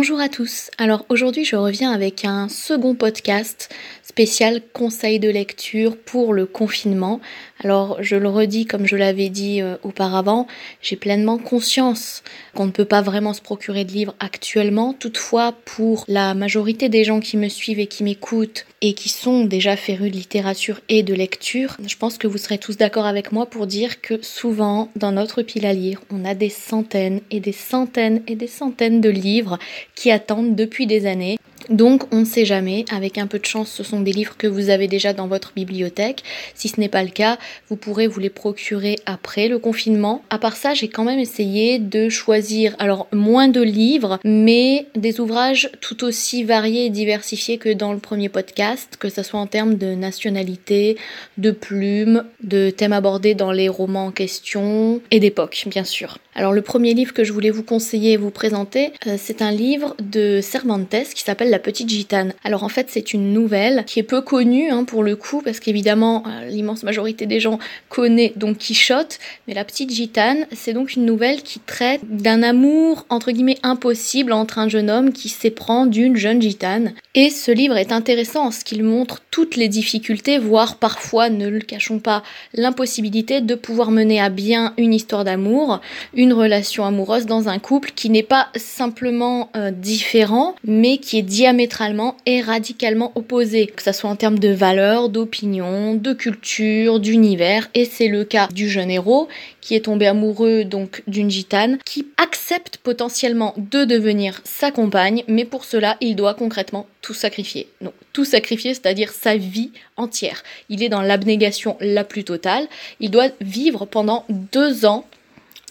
Bonjour à tous. Alors aujourd'hui, je reviens avec un second podcast spécial conseil de lecture pour le confinement. Alors je le redis comme je l'avais dit euh, auparavant, j'ai pleinement conscience qu'on ne peut pas vraiment se procurer de livres actuellement. Toutefois, pour la majorité des gens qui me suivent et qui m'écoutent et qui sont déjà férus de littérature et de lecture, je pense que vous serez tous d'accord avec moi pour dire que souvent dans notre pile à lire, on a des centaines et des centaines et des centaines de livres qui attendent depuis des années. Donc on ne sait jamais, avec un peu de chance ce sont des livres que vous avez déjà dans votre bibliothèque. Si ce n'est pas le cas, vous pourrez vous les procurer après le confinement. À part ça, j'ai quand même essayé de choisir alors moins de livres, mais des ouvrages tout aussi variés et diversifiés que dans le premier podcast, que ce soit en termes de nationalité, de plumes, de thèmes abordés dans les romans en question et d'époque, bien sûr. Alors le premier livre que je voulais vous conseiller et vous présenter, euh, c'est un livre de Cervantes qui s'appelle La Petite Gitane. Alors en fait c'est une nouvelle qui est peu connue hein, pour le coup parce qu'évidemment euh, l'immense majorité des gens connaît Don Quichotte, mais La Petite Gitane c'est donc une nouvelle qui traite d'un amour entre guillemets impossible entre un jeune homme qui s'éprend d'une jeune gitane. Et ce livre est intéressant en ce qu'il montre toutes les difficultés, voire parfois, ne le cachons pas, l'impossibilité de pouvoir mener à bien une histoire d'amour, une relation amoureuse dans un couple qui n'est pas simplement euh, différent, mais qui est diamétralement et radicalement opposé, que ce soit en termes de valeurs, d'opinion, de culture, d'univers, et c'est le cas du jeune héros qui est tombé amoureux donc d'une gitane, qui accepte potentiellement de devenir sa compagne, mais pour cela il doit concrètement tout sacrifier. Donc tout sacrifier, c'est-à-dire sa vie entière. Il est dans l'abnégation la plus totale. Il doit vivre pendant deux ans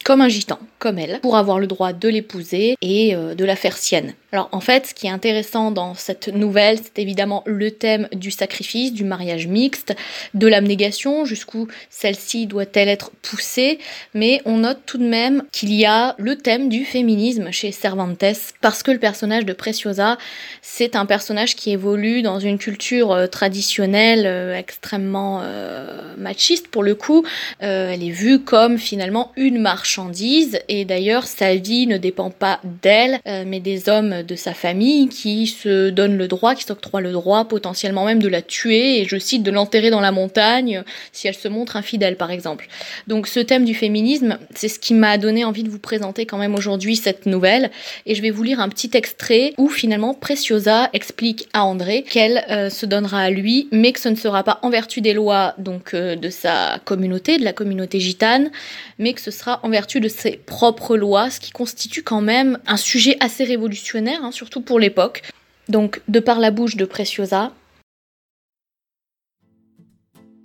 comme un gitan, comme elle, pour avoir le droit de l'épouser et euh, de la faire sienne. Alors en fait, ce qui est intéressant dans cette nouvelle, c'est évidemment le thème du sacrifice, du mariage mixte, de l'abnégation, jusqu'où celle-ci doit-elle être poussée, mais on note tout de même qu'il y a le thème du féminisme chez Cervantes, parce que le personnage de Preciosa, c'est un personnage qui évolue dans une culture euh, traditionnelle euh, extrêmement machiste pour le coup. elle est vue comme finalement une marche et d'ailleurs sa vie ne dépend pas d'elle euh, mais des hommes de sa famille qui se donnent le droit, qui s'octroient le droit potentiellement même de la tuer et je cite de l'enterrer dans la montagne si elle se montre infidèle par exemple. Donc ce thème du féminisme, c'est ce qui m'a donné envie de vous présenter quand même aujourd'hui cette nouvelle et je vais vous lire un petit extrait où finalement Preciosa explique à André qu'elle euh, se donnera à lui mais que ce ne sera pas en vertu des lois donc euh, de sa communauté, de la communauté gitane, mais que ce sera en vertu de ses propres lois, ce qui constitue quand même un sujet assez révolutionnaire, hein, surtout pour l'époque. Donc, de par la bouche de Preciosa,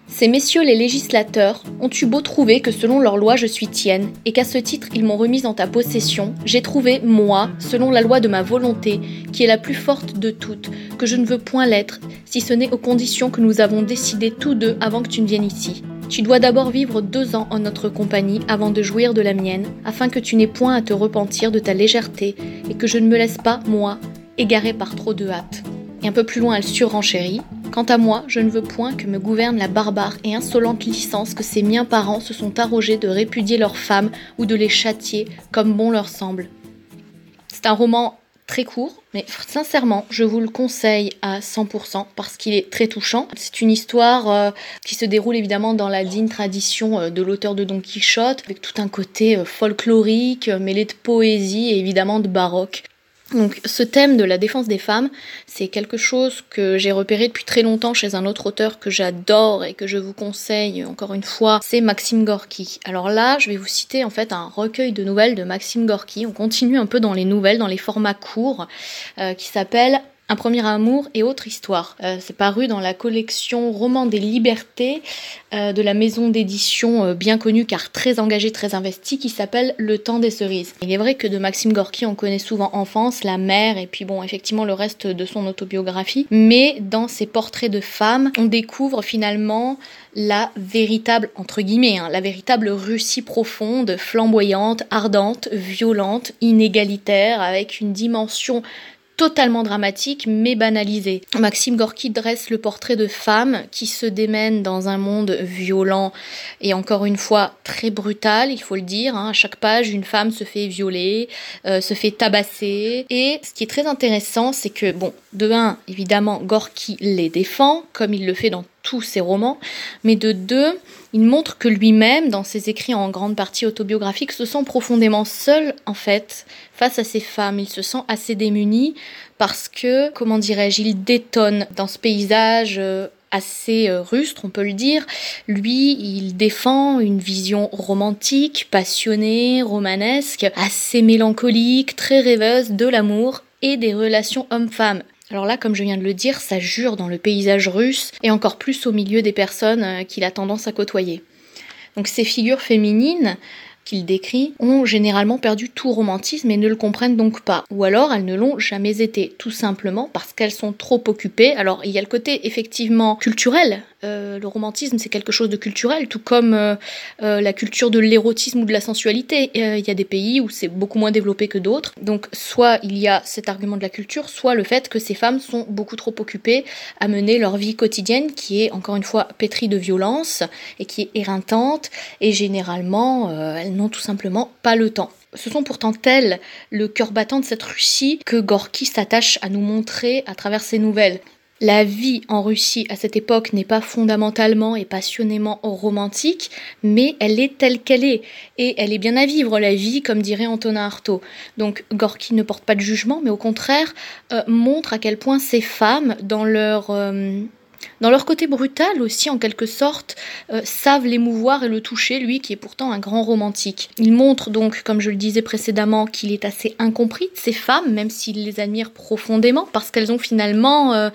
ces messieurs les législateurs ont eu beau trouver que selon leurs lois je suis tienne, et qu'à ce titre ils m'ont remise en ta possession, j'ai trouvé, moi, selon la loi de ma volonté, qui est la plus forte de toutes, que je ne veux point l'être, si ce n'est aux conditions que nous avons décidées tous deux avant que tu ne viennes ici. Tu dois d'abord vivre deux ans en notre compagnie avant de jouir de la mienne, afin que tu n'aies point à te repentir de ta légèreté et que je ne me laisse pas, moi, égarer par trop de hâte. Et un peu plus loin, elle surenchérit. Quant à moi, je ne veux point que me gouverne la barbare et insolente licence que ces miens parents se sont arrogés de répudier leurs femmes ou de les châtier comme bon leur semble. C'est un roman très court, mais sincèrement, je vous le conseille à 100% parce qu'il est très touchant. C'est une histoire euh, qui se déroule évidemment dans la digne tradition euh, de l'auteur de Don Quichotte, avec tout un côté euh, folklorique, mêlé de poésie et évidemment de baroque. Donc ce thème de la défense des femmes, c'est quelque chose que j'ai repéré depuis très longtemps chez un autre auteur que j'adore et que je vous conseille encore une fois, c'est Maxime Gorky. Alors là, je vais vous citer en fait un recueil de nouvelles de Maxime Gorky. On continue un peu dans les nouvelles, dans les formats courts, euh, qui s'appelle un premier amour et autre histoire. Euh, c'est paru dans la collection Roman des libertés euh, de la maison d'édition euh, bien connue car très engagée, très investie qui s'appelle Le temps des cerises. Il est vrai que de Maxime Gorky on connaît souvent Enfance, La mère et puis bon effectivement le reste de son autobiographie. Mais dans ses portraits de femmes on découvre finalement la véritable, entre guillemets, hein, la véritable Russie profonde, flamboyante, ardente, violente, inégalitaire, avec une dimension totalement dramatique mais banalisé. Maxime Gorky dresse le portrait de femmes qui se démènent dans un monde violent et encore une fois très brutal, il faut le dire. Hein. À chaque page, une femme se fait violer, euh, se fait tabasser. Et ce qui est très intéressant, c'est que, bon, de un, évidemment, Gorky les défend, comme il le fait dans tous ses romans, mais de deux, il montre que lui-même, dans ses écrits en grande partie autobiographiques, se sent profondément seul, en fait, face à ces femmes. Il se sent assez démuni parce que, comment dirais-je, il détonne dans ce paysage euh, assez euh, rustre, on peut le dire. Lui, il défend une vision romantique, passionnée, romanesque, assez mélancolique, très rêveuse de l'amour et des relations hommes-femmes. Alors là, comme je viens de le dire, ça jure dans le paysage russe et encore plus au milieu des personnes euh, qu'il a tendance à côtoyer. Donc ces figures féminines qu'il décrit ont généralement perdu tout romantisme et ne le comprennent donc pas. Ou alors elles ne l'ont jamais été, tout simplement parce qu'elles sont trop occupées. Alors il y a le côté effectivement culturel euh, le romantisme, c'est quelque chose de culturel, tout comme euh, euh, la culture de l'érotisme ou de la sensualité. Il y a des pays où c'est beaucoup moins développé que d'autres. Donc, soit il y a cet argument de la culture, soit le fait que ces femmes sont beaucoup trop occupées à mener leur vie quotidienne, qui est encore une fois pétrie de violence et qui est éreintante, et généralement, elles n'ont tout simplement pas le temps. Ce sont pourtant elles le cœur battant de cette Russie que Gorky s'attache à nous montrer à travers ses nouvelles. La vie en Russie à cette époque n'est pas fondamentalement et passionnément romantique, mais elle est telle qu'elle est. Et elle est bien à vivre, la vie, comme dirait Antonin Artaud. Donc Gorky ne porte pas de jugement, mais au contraire euh, montre à quel point ces femmes, dans leur... Euh, dans leur côté brutal aussi, en quelque sorte, euh, savent l'émouvoir et le toucher, lui qui est pourtant un grand romantique. Il montre donc, comme je le disais précédemment, qu'il est assez incompris de ces femmes, même s'il les admire profondément, parce qu'elles ont finalement euh,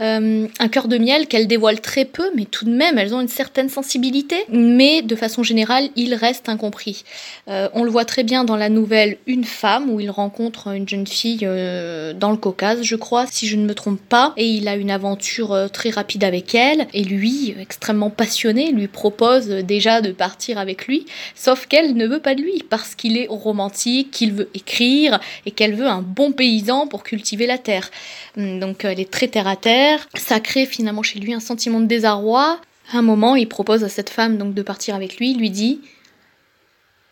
euh, un cœur de miel qu'elles dévoilent très peu, mais tout de même, elles ont une certaine sensibilité. Mais de façon générale, il reste incompris. on le voit très bien dans la nouvelle Une femme, où il rencontre une jeune fille dans le Caucase, je crois, si je ne me trompe pas, et il a une aventure très rapide avec elle, et lui, extrêmement passionné, lui propose déjà de partir avec lui, sauf qu'elle ne veut pas de lui, parce qu'il est romantique, qu'il veut écrire, et qu'elle veut un bon paysan pour cultiver la terre. Hum, donc elle est très terre à terre, ça crée finalement chez lui un sentiment de désarroi. Un moment, il propose à cette femme donc de partir avec lui, lui dit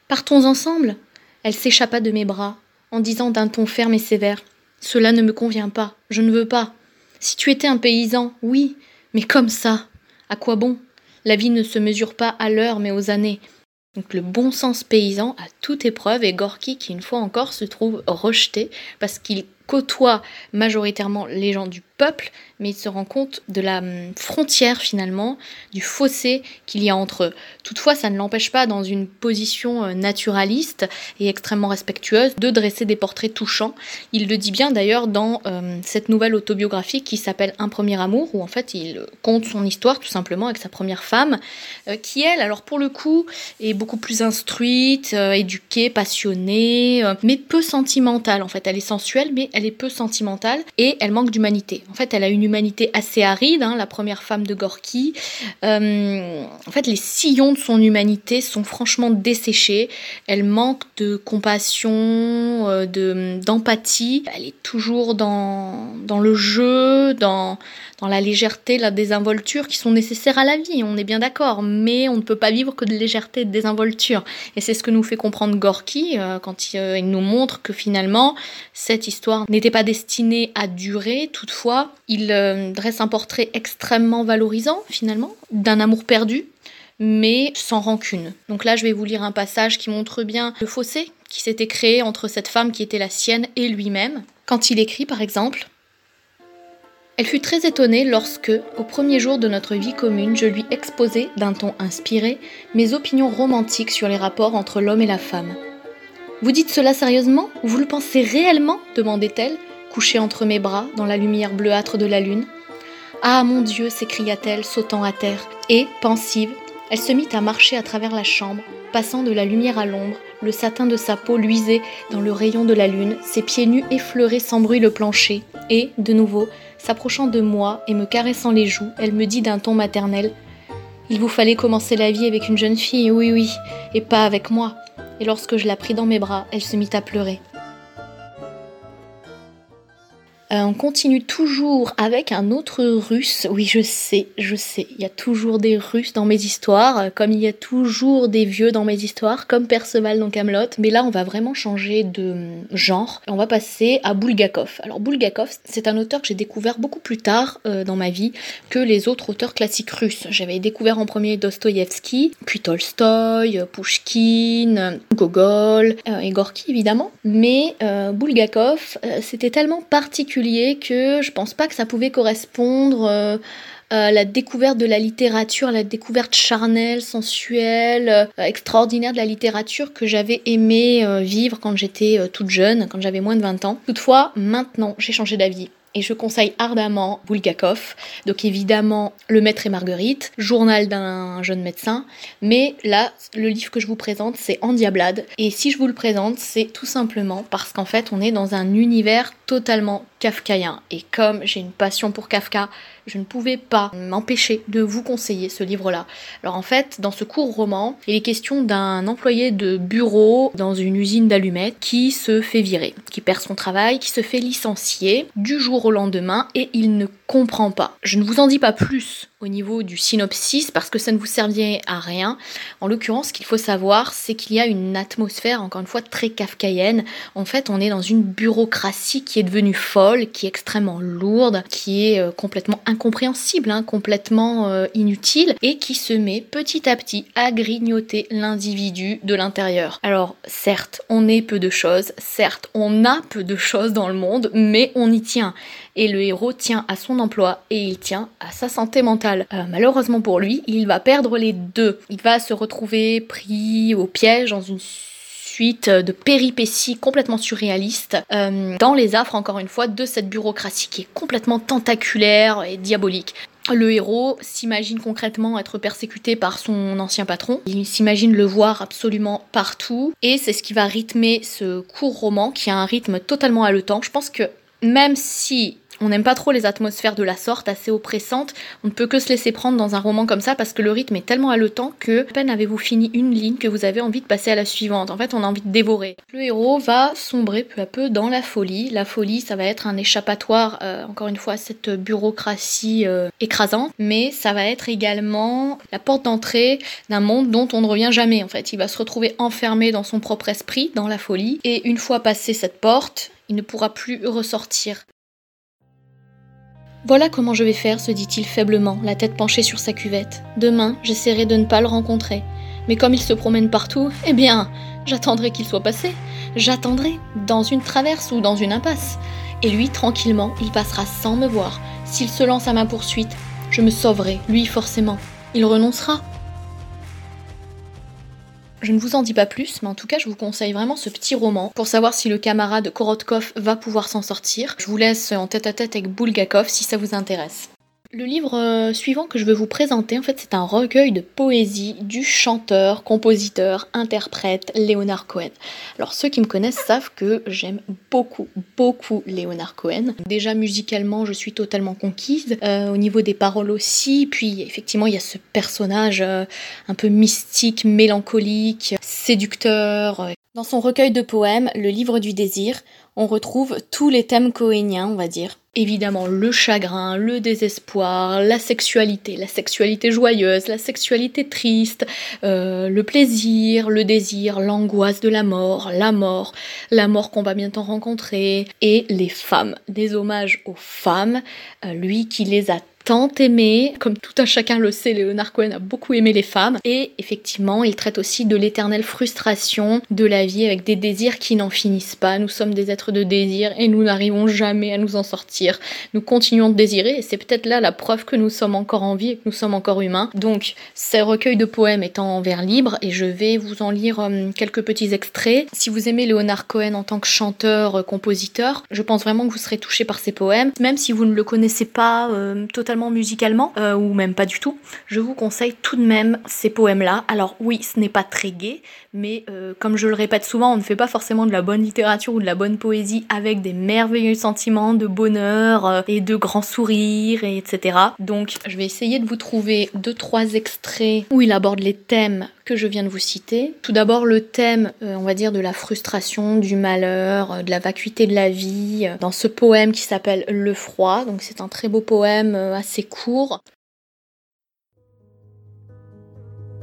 Partons ensemble. Elle s'échappa de mes bras, en disant d'un ton ferme et sévère Cela ne me convient pas, je ne veux pas. Si tu étais un paysan, oui, mais comme ça, à quoi bon? La vie ne se mesure pas à l'heure mais aux années. Donc le bon sens paysan à toute épreuve et Gorky qui une fois encore se trouve rejeté parce qu'il côtoie majoritairement les gens du peuple, mais il se rend compte de la hum, frontière finalement, du fossé qu'il y a entre eux. Toutefois, ça ne l'empêche pas, dans une position euh, naturaliste et extrêmement respectueuse, de dresser des portraits touchants. Il le dit bien d'ailleurs dans euh, cette nouvelle autobiographie qui s'appelle Un premier amour, où en fait il compte son histoire tout simplement avec sa première femme, euh, qui elle, alors pour le coup, est beaucoup plus instruite, éduquée, passionnée, mais peu sentimentale. En fait, elle est sensuelle, mais elle est peu sentimentale et elle manque d'humanité. En fait, elle a une humanité assez aride, hein, la première femme de Gorky. Euh, en fait, les sillons de son humanité sont franchement desséchés. Elle manque de compassion, euh, de d'empathie. Elle est toujours dans, dans le jeu, dans, dans la légèreté, la désinvolture qui sont nécessaires à la vie, on est bien d'accord, mais on ne peut pas vivre que de légèreté et de désinvolture. Et c'est ce que nous fait comprendre Gorky euh, quand il, il, nous montre que finalement, cette histoire n'était pas destinée à durer, toutefois, il euh, dresse un portrait extrêmement valorisant, finalement, d'un amour perdu, mais sans rancune. Donc là, je vais vous lire un passage qui montre bien le fossé qui s'était créé entre cette femme qui était la sienne et lui-même. Quand il écrit, par exemple, elle fut très étonnée lorsque, au premier jour de notre vie commune, je lui exposai, d'un ton inspiré, mes opinions romantiques sur les rapports entre l'homme et la femme. Vous dites cela sérieusement Vous le pensez réellement demandait-elle, couchée entre mes bras dans la lumière bleuâtre de la lune. Ah mon Dieu s'écria-t-elle, sautant à terre, et, pensive, elle se mit à marcher à travers la chambre, passant de la lumière à l'ombre, le satin de sa peau luisait dans le rayon de la lune, ses pieds nus effleuraient sans bruit le plancher, et, de nouveau, s'approchant de moi et me caressant les joues, elle me dit d'un ton maternel Il vous fallait commencer la vie avec une jeune fille, oui, oui, et pas avec moi. Et lorsque je la pris dans mes bras, elle se mit à pleurer. Euh, on continue toujours avec un autre russe. Oui, je sais, je sais, il y a toujours des russes dans mes histoires, euh, comme il y a toujours des vieux dans mes histoires, comme Perceval dans Camelot. Mais là, on va vraiment changer de hum, genre. On va passer à Bulgakov. Alors Bulgakov, c'est un auteur que j'ai découvert beaucoup plus tard euh, dans ma vie que les autres auteurs classiques russes. J'avais découvert en premier Dostoïevski, puis Tolstoï, Pushkin, Gogol et Gorky évidemment. Mais Bulgakov, c'était tellement particulier que je pense pas que ça pouvait correspondre euh, à la découverte de la littérature, la découverte charnelle, sensuelle, euh, extraordinaire de la littérature que j'avais aimé euh, vivre quand j'étais toute jeune, quand j'avais moins de 20 ans. Toutefois, maintenant, j'ai changé d'avis et je conseille ardemment Bulgakov. Donc évidemment, Le Maître et Marguerite, Journal d'un jeune médecin. Mais là, le livre que je vous présente, c'est Endiablade. Et si je vous le présente, c'est tout simplement parce qu'en fait, on est dans un univers totalement kafkaïen. Et comme j'ai une passion pour Kafka, je ne pouvais pas m'empêcher de vous conseiller ce livre-là. Alors en fait, dans ce court roman, il est question d'un employé de bureau dans une usine d'allumettes qui se fait virer, qui perd son travail, qui se fait licencier du jour au lendemain et il ne comprend pas. Je ne vous en dis pas plus au niveau du synopsis parce que ça ne vous servirait à rien. En l'occurrence, ce qu'il faut savoir, c'est qu'il y a une atmosphère, encore une fois, très kafkaïenne. En fait, on est dans une bureaucratie qui est devenue folle, qui est extrêmement lourde, qui est euh, complètement incompréhensible, hein, complètement euh, inutile, et qui se met petit à petit à grignoter l'individu de l'intérieur. Alors, certes, on est peu de choses, certes, on a peu de choses dans le monde, mais on y tient. Et le héros tient à son emploi et il tient à sa santé Euh, malheureusement pour lui, il va perdre les deux. Il va se retrouver pris au piège dans une suite de péripéties complètement surréalistes euh, dans les affres, encore une fois, de cette bureaucratie qui est complètement tentaculaire et diabolique. Le héros s'imagine concrètement être persécuté par son ancien patron. Il s'imagine le voir absolument partout. Et c'est ce qui va rythmer ce court roman qui a un rythme totalement haletant. Je pense que même si on n'aime pas trop les atmosphères de la sorte, assez oppressantes. On ne peut que se laisser prendre dans un roman comme ça parce que le rythme est tellement haletant que, à peine avez-vous fini une ligne, que vous avez envie de passer à la suivante. En fait, on a envie de dévorer. Le héros va sombrer peu à peu dans la folie. La folie, ça va être un échappatoire, euh, encore une fois, à cette bureaucratie euh, écrasante, mais ça va être également la porte d'entrée d'un monde dont on ne revient jamais. En fait, il va se retrouver enfermé dans son propre esprit, dans la folie, et une fois passé cette porte, il ne pourra plus ressortir. Voilà comment je vais faire, se dit-il faiblement, la tête penchée sur sa cuvette. Demain, j'essaierai de ne pas le rencontrer. Mais comme il se promène partout, eh bien, j'attendrai qu'il soit passé. J'attendrai, dans une traverse ou dans une impasse. Et lui, tranquillement, il passera sans me voir. S'il se lance à ma poursuite, je me sauverai, lui forcément. Il renoncera, je ne vous en dis pas plus, mais en tout cas, je vous conseille vraiment ce petit roman pour savoir si le camarade Korotkov va pouvoir s'en sortir. Je vous laisse en tête à tête avec Bulgakov si ça vous intéresse. Le livre euh, suivant que je veux vous présenter, en fait, c'est un recueil de poésie du chanteur, compositeur, interprète Leonard Cohen. Alors, ceux qui me connaissent savent que j'aime beaucoup, beaucoup Leonard Cohen. Déjà, musicalement, je suis totalement conquise. Euh, au niveau des paroles aussi. Puis, effectivement, il y a ce personnage euh, un peu mystique, mélancolique, séducteur. Dans son recueil de poèmes, Le livre du désir, on retrouve tous les thèmes cohéniens, on va dire évidemment le chagrin, le désespoir, la sexualité, la sexualité joyeuse, la sexualité triste, euh, le plaisir, le désir, l'angoisse de la mort, la mort, la mort qu'on va bientôt rencontrer, et les femmes, des hommages aux femmes, euh, lui qui les a tant aimé. Comme tout un chacun le sait, Léonard Cohen a beaucoup aimé les femmes. Et effectivement, il traite aussi de l'éternelle frustration de la vie avec des désirs qui n'en finissent pas. Nous sommes des êtres de désir et nous n'arrivons jamais à nous en sortir. Nous continuons de désirer et c'est peut-être là la preuve que nous sommes encore en vie et que nous sommes encore humains. Donc, ces recueils de poèmes étant en vers libre et je vais vous en lire euh, quelques petits extraits. Si vous aimez Léonard Cohen en tant que chanteur, euh, compositeur, je pense vraiment que vous serez touché par ses poèmes. Même si vous ne le connaissez pas euh, totalement musicalement, euh, ou même pas du tout, je vous conseille tout de même ces poèmes-là. Alors oui, ce n'est pas très gai, mais euh, comme je le répète souvent, on ne fait pas forcément de la bonne littérature ou de la bonne poésie avec des merveilleux sentiments de bonheur euh, et de grands sourires, et etc. Donc je vais essayer de vous trouver deux trois extraits où il aborde les thèmes que je viens de vous citer. Tout d'abord le thème, euh, on va dire, de la frustration, du malheur, euh, de la vacuité de la vie, dans ce poème qui s'appelle Le froid. Donc c'est un très beau poème assez court.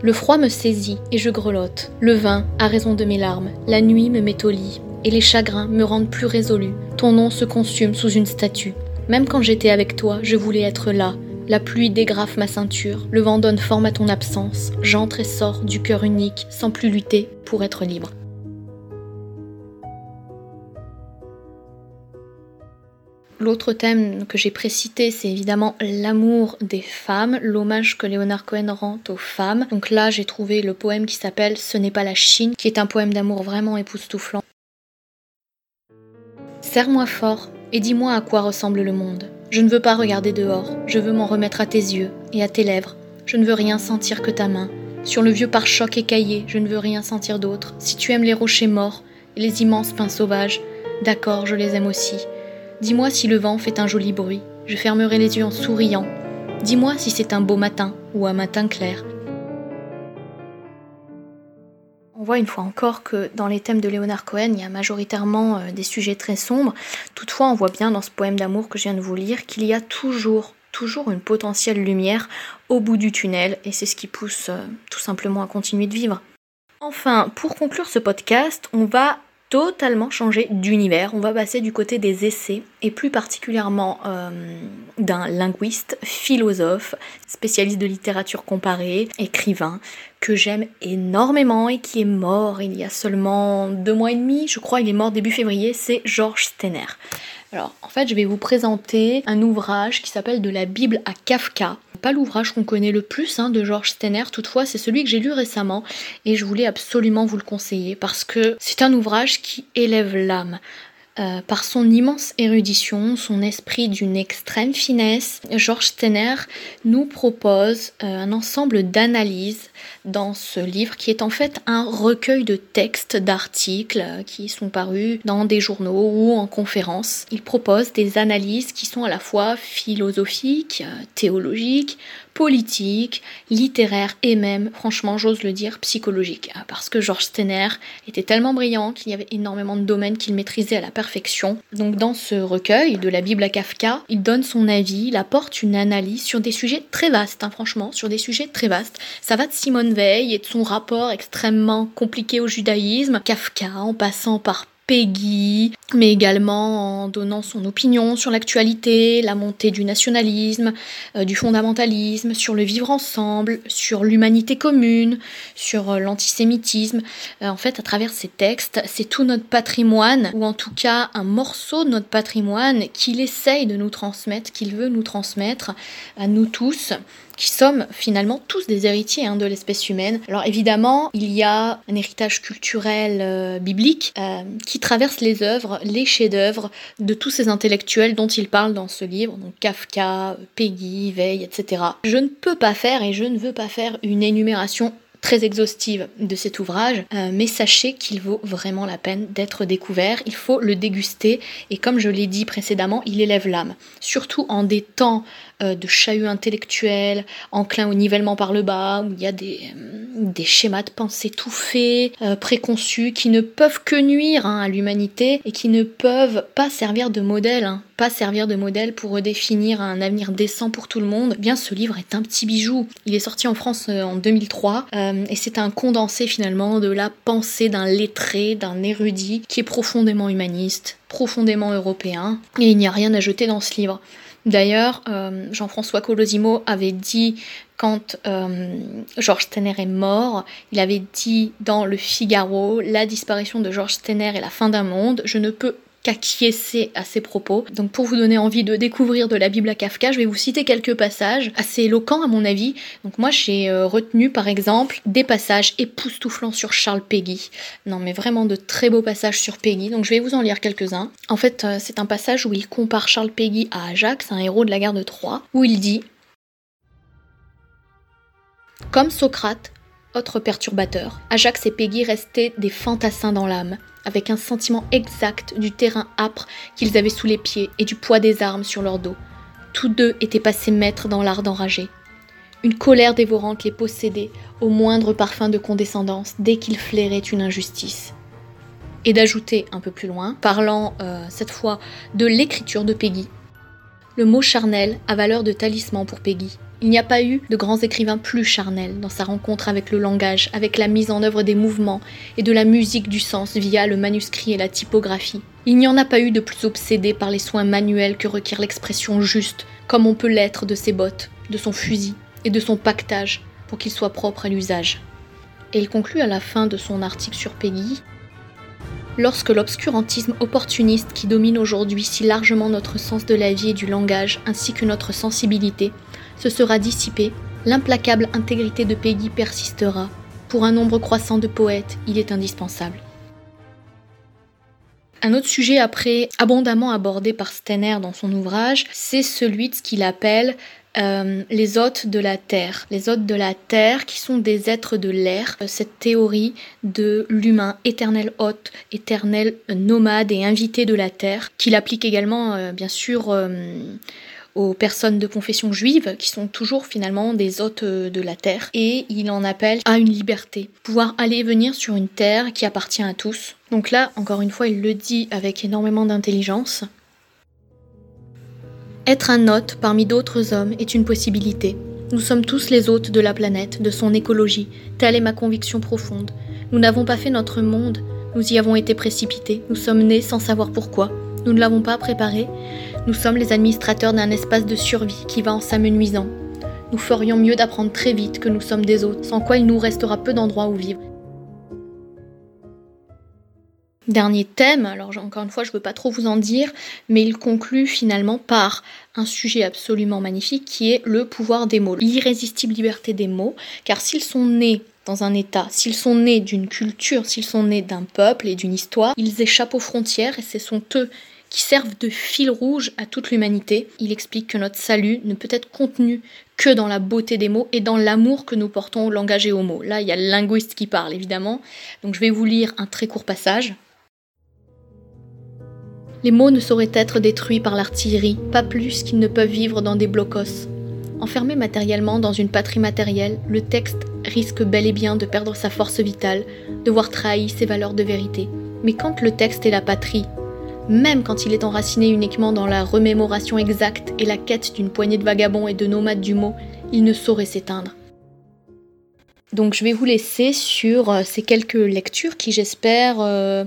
Le froid me saisit et je grelotte. Le vin a raison de mes larmes. La nuit me met au lit et les chagrins me rendent plus résolu. Ton nom se consume sous une statue. Même quand j'étais avec toi, je voulais être là. La pluie dégrafe ma ceinture, le vent donne forme à ton absence. J'entre et sors du cœur unique sans plus lutter pour être libre. L'autre thème que j'ai précité, c'est évidemment l'amour des femmes, l'hommage que Léonard Cohen rend aux femmes. Donc là, j'ai trouvé le poème qui s'appelle Ce n'est pas la Chine, qui est un poème d'amour vraiment époustouflant. Serre-moi fort et dis-moi à quoi ressemble le monde. Je ne veux pas regarder dehors, je veux m'en remettre à tes yeux et à tes lèvres. Je ne veux rien sentir que ta main. Sur le vieux pare-choc écaillé, je ne veux rien sentir d'autre. Si tu aimes les rochers morts et les immenses pins sauvages, d'accord, je les aime aussi. Dis-moi si le vent fait un joli bruit, je fermerai les yeux en souriant. Dis-moi si c'est un beau matin ou un matin clair. On voit une fois encore que dans les thèmes de Léonard Cohen, il y a majoritairement euh, des sujets très sombres. Toutefois, on voit bien dans ce poème d'amour que je viens de vous lire qu'il y a toujours, toujours une potentielle lumière au bout du tunnel, et c'est ce qui pousse euh, tout simplement à continuer de vivre. Enfin, pour conclure ce podcast, on va totalement changer d'univers. On va passer du côté des essais et plus particulièrement euh, d'un linguiste, philosophe, spécialiste de littérature comparée, écrivain, que j'aime énormément et qui est mort il y a seulement deux mois et demi, je crois, il est mort début février, c'est Georges Steiner. Alors, en fait, je vais vous présenter un ouvrage qui s'appelle De la Bible à Kafka. L'ouvrage qu'on connaît le plus hein, de Georges Steiner, toutefois, c'est celui que j'ai lu récemment et je voulais absolument vous le conseiller parce que c'est un ouvrage qui élève l'âme. Euh, par son immense érudition, son esprit d'une extrême finesse, Georges Steiner nous propose euh, un ensemble d'analyses dans ce livre qui est en fait un recueil de textes, d'articles euh, qui sont parus dans des journaux ou en conférences. Il propose des analyses qui sont à la fois philosophiques, théologiques, politique, littéraire et même, franchement, j'ose le dire, psychologique. Hein, parce que Georges Steiner était tellement brillant qu'il y avait énormément de domaines qu'il maîtrisait à la perfection. Donc dans ce recueil de la Bible à Kafka, il donne son avis, il apporte une analyse sur des sujets très vastes, hein, franchement, sur des sujets très vastes. Ça va de Simone Veil et de son rapport extrêmement compliqué au judaïsme, Kafka en passant par Peggy, mais également en donnant son opinion sur l'actualité, la montée du nationalisme, euh, du fondamentalisme, sur le vivre ensemble, sur l'humanité commune, sur euh, l'antisémitisme. Euh, en fait, à travers ces textes, c'est tout notre patrimoine, ou en tout cas un morceau de notre patrimoine qu'il essaye de nous transmettre, qu'il veut nous transmettre à nous tous qui sommes finalement tous des héritiers hein, de l'espèce humaine. Alors évidemment, il y a un héritage culturel euh, biblique euh, qui traverse les œuvres, les chefs-d'œuvre de tous ces intellectuels dont il parle dans ce livre, donc Kafka, Peggy, Veil, etc. Je ne peux pas faire et je ne veux pas faire une énumération très exhaustive de cet ouvrage, euh, mais sachez qu'il vaut vraiment la peine d'être découvert, il faut le déguster, et comme je l'ai dit précédemment, il élève l'âme, surtout en des temps de chahut intellectuel, enclin au nivellement par le bas, où il y a des, euh, schémas de pensée tout faits, préconçus, qui ne peuvent que nuire hein, à l'humanité, et qui ne peuvent pas servir de modèle, hein, pas servir de modèle pour redéfinir un avenir décent pour tout le monde. Bien, ce livre est un petit bijou. Il est sorti en France en 2003. Euh, et c'est un condensé finalement de la pensée d'un lettré, d'un érudit qui est profondément humaniste, profondément européen, et il n'y a rien à jeter dans ce livre. D'ailleurs, euh, Jean-François Colosimo avait dit quand euh, Georges Steiner est mort, il avait dit dans Le Figaro, la disparition de Georges Steiner est la fin d'un monde, je ne peux qu'acquiescer à ses propos. Donc pour vous donner envie de découvrir de la Bible à Kafka, je vais vous citer quelques passages assez éloquents à mon avis. Donc moi j'ai euh, retenu par exemple des passages époustouflants sur Charles Peggy. Non mais vraiment de très beaux passages sur Peggy. Donc je vais vous en lire quelques-uns. En fait euh, c'est un passage où il compare Charles Peggy à Ajax, un héros de la guerre de Troie, où il dit Comme Socrate, autre perturbateur, Ajax et Peggy restaient des fantassins dans l'âme avec un sentiment exact du terrain âpre qu'ils avaient sous les pieds et du poids des armes sur leur dos. Tous deux étaient passés maîtres dans l'art d'enrager. Une colère dévorante les possédait au moindre parfum de condescendance dès qu'ils flairaient une injustice. Et d'ajouter un peu plus loin, parlant euh, cette fois de l'écriture de Peggy, le mot charnel a valeur de talisman pour Peggy. Il n'y a pas eu de grands écrivains plus charnels dans sa rencontre avec le langage, avec la mise en œuvre des mouvements et de la musique du sens via le manuscrit et la typographie. Il n'y en a pas eu de plus obsédé par les soins manuels que requiert l'expression juste, comme on peut l'être de ses bottes, de son fusil et de son pactage pour qu'il soit propre à l'usage. Et il conclut à la fin de son article sur Peggy Lorsque l'obscurantisme opportuniste qui domine aujourd'hui si largement notre sens de la vie et du langage ainsi que notre sensibilité se sera dissipé, l'implacable intégrité de Peggy persistera. Pour un nombre croissant de poètes, il est indispensable. Un autre sujet après abondamment abordé par Stener dans son ouvrage, c'est celui de ce qu'il appelle euh, les hôtes de la terre. Les hôtes de la terre qui sont des êtres de l'air. Cette théorie de l'humain éternel hôte, éternel nomade et invité de la terre, qu'il applique également euh, bien sûr euh, aux personnes de confession juive qui sont toujours finalement des hôtes de la terre et il en appelle à une liberté, pouvoir aller et venir sur une terre qui appartient à tous. Donc là, encore une fois, il le dit avec énormément d'intelligence. Être un hôte parmi d'autres hommes est une possibilité. Nous sommes tous les hôtes de la planète, de son écologie, telle est ma conviction profonde. Nous n'avons pas fait notre monde, nous y avons été précipités, nous sommes nés sans savoir pourquoi, nous ne l'avons pas préparé, nous sommes les administrateurs d'un espace de survie qui va en s'amenuisant. Nous ferions mieux d'apprendre très vite que nous sommes des hôtes, sans quoi il nous restera peu d'endroits où vivre. Dernier thème, alors encore une fois je ne veux pas trop vous en dire, mais il conclut finalement par un sujet absolument magnifique qui est le pouvoir des mots, l'irrésistible liberté des mots, car s'ils sont nés dans un État, s'ils sont nés d'une culture, s'ils sont nés d'un peuple et d'une histoire, ils échappent aux frontières et ce sont eux qui servent de fil rouge à toute l'humanité. Il explique que notre salut ne peut être contenu que dans la beauté des mots et dans l'amour que nous portons au langage et aux mots. Là, il y a le linguiste qui parle, évidemment. Donc je vais vous lire un très court passage. Les mots ne sauraient être détruits par l'artillerie, pas plus qu'ils ne peuvent vivre dans des blocos. Enfermé matériellement dans une patrie matérielle, le texte risque bel et bien de perdre sa force vitale, de voir trahi ses valeurs de vérité. Mais quand le texte est la patrie, même quand il est enraciné uniquement dans la remémoration exacte et la quête d'une poignée de vagabonds et de nomades du mot, il ne saurait s'éteindre. Donc je vais vous laisser sur euh, ces quelques lectures qui j'espère euh,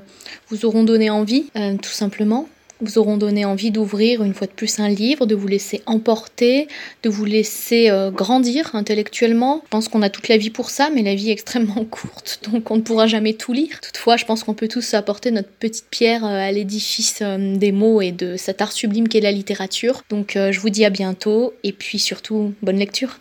vous auront donné envie, euh, tout simplement vous auront donné envie d'ouvrir une fois de plus un livre, de vous laisser emporter, de vous laisser euh, grandir intellectuellement. Je pense qu'on a toute la vie pour ça, mais la vie est extrêmement courte, donc on ne pourra jamais tout lire. Toutefois, je pense qu'on peut tous apporter notre petite pierre euh, à l'édifice euh, des mots et de cet art sublime qu'est la littérature. Donc je vous dis à bientôt, et puis surtout, bonne lecture.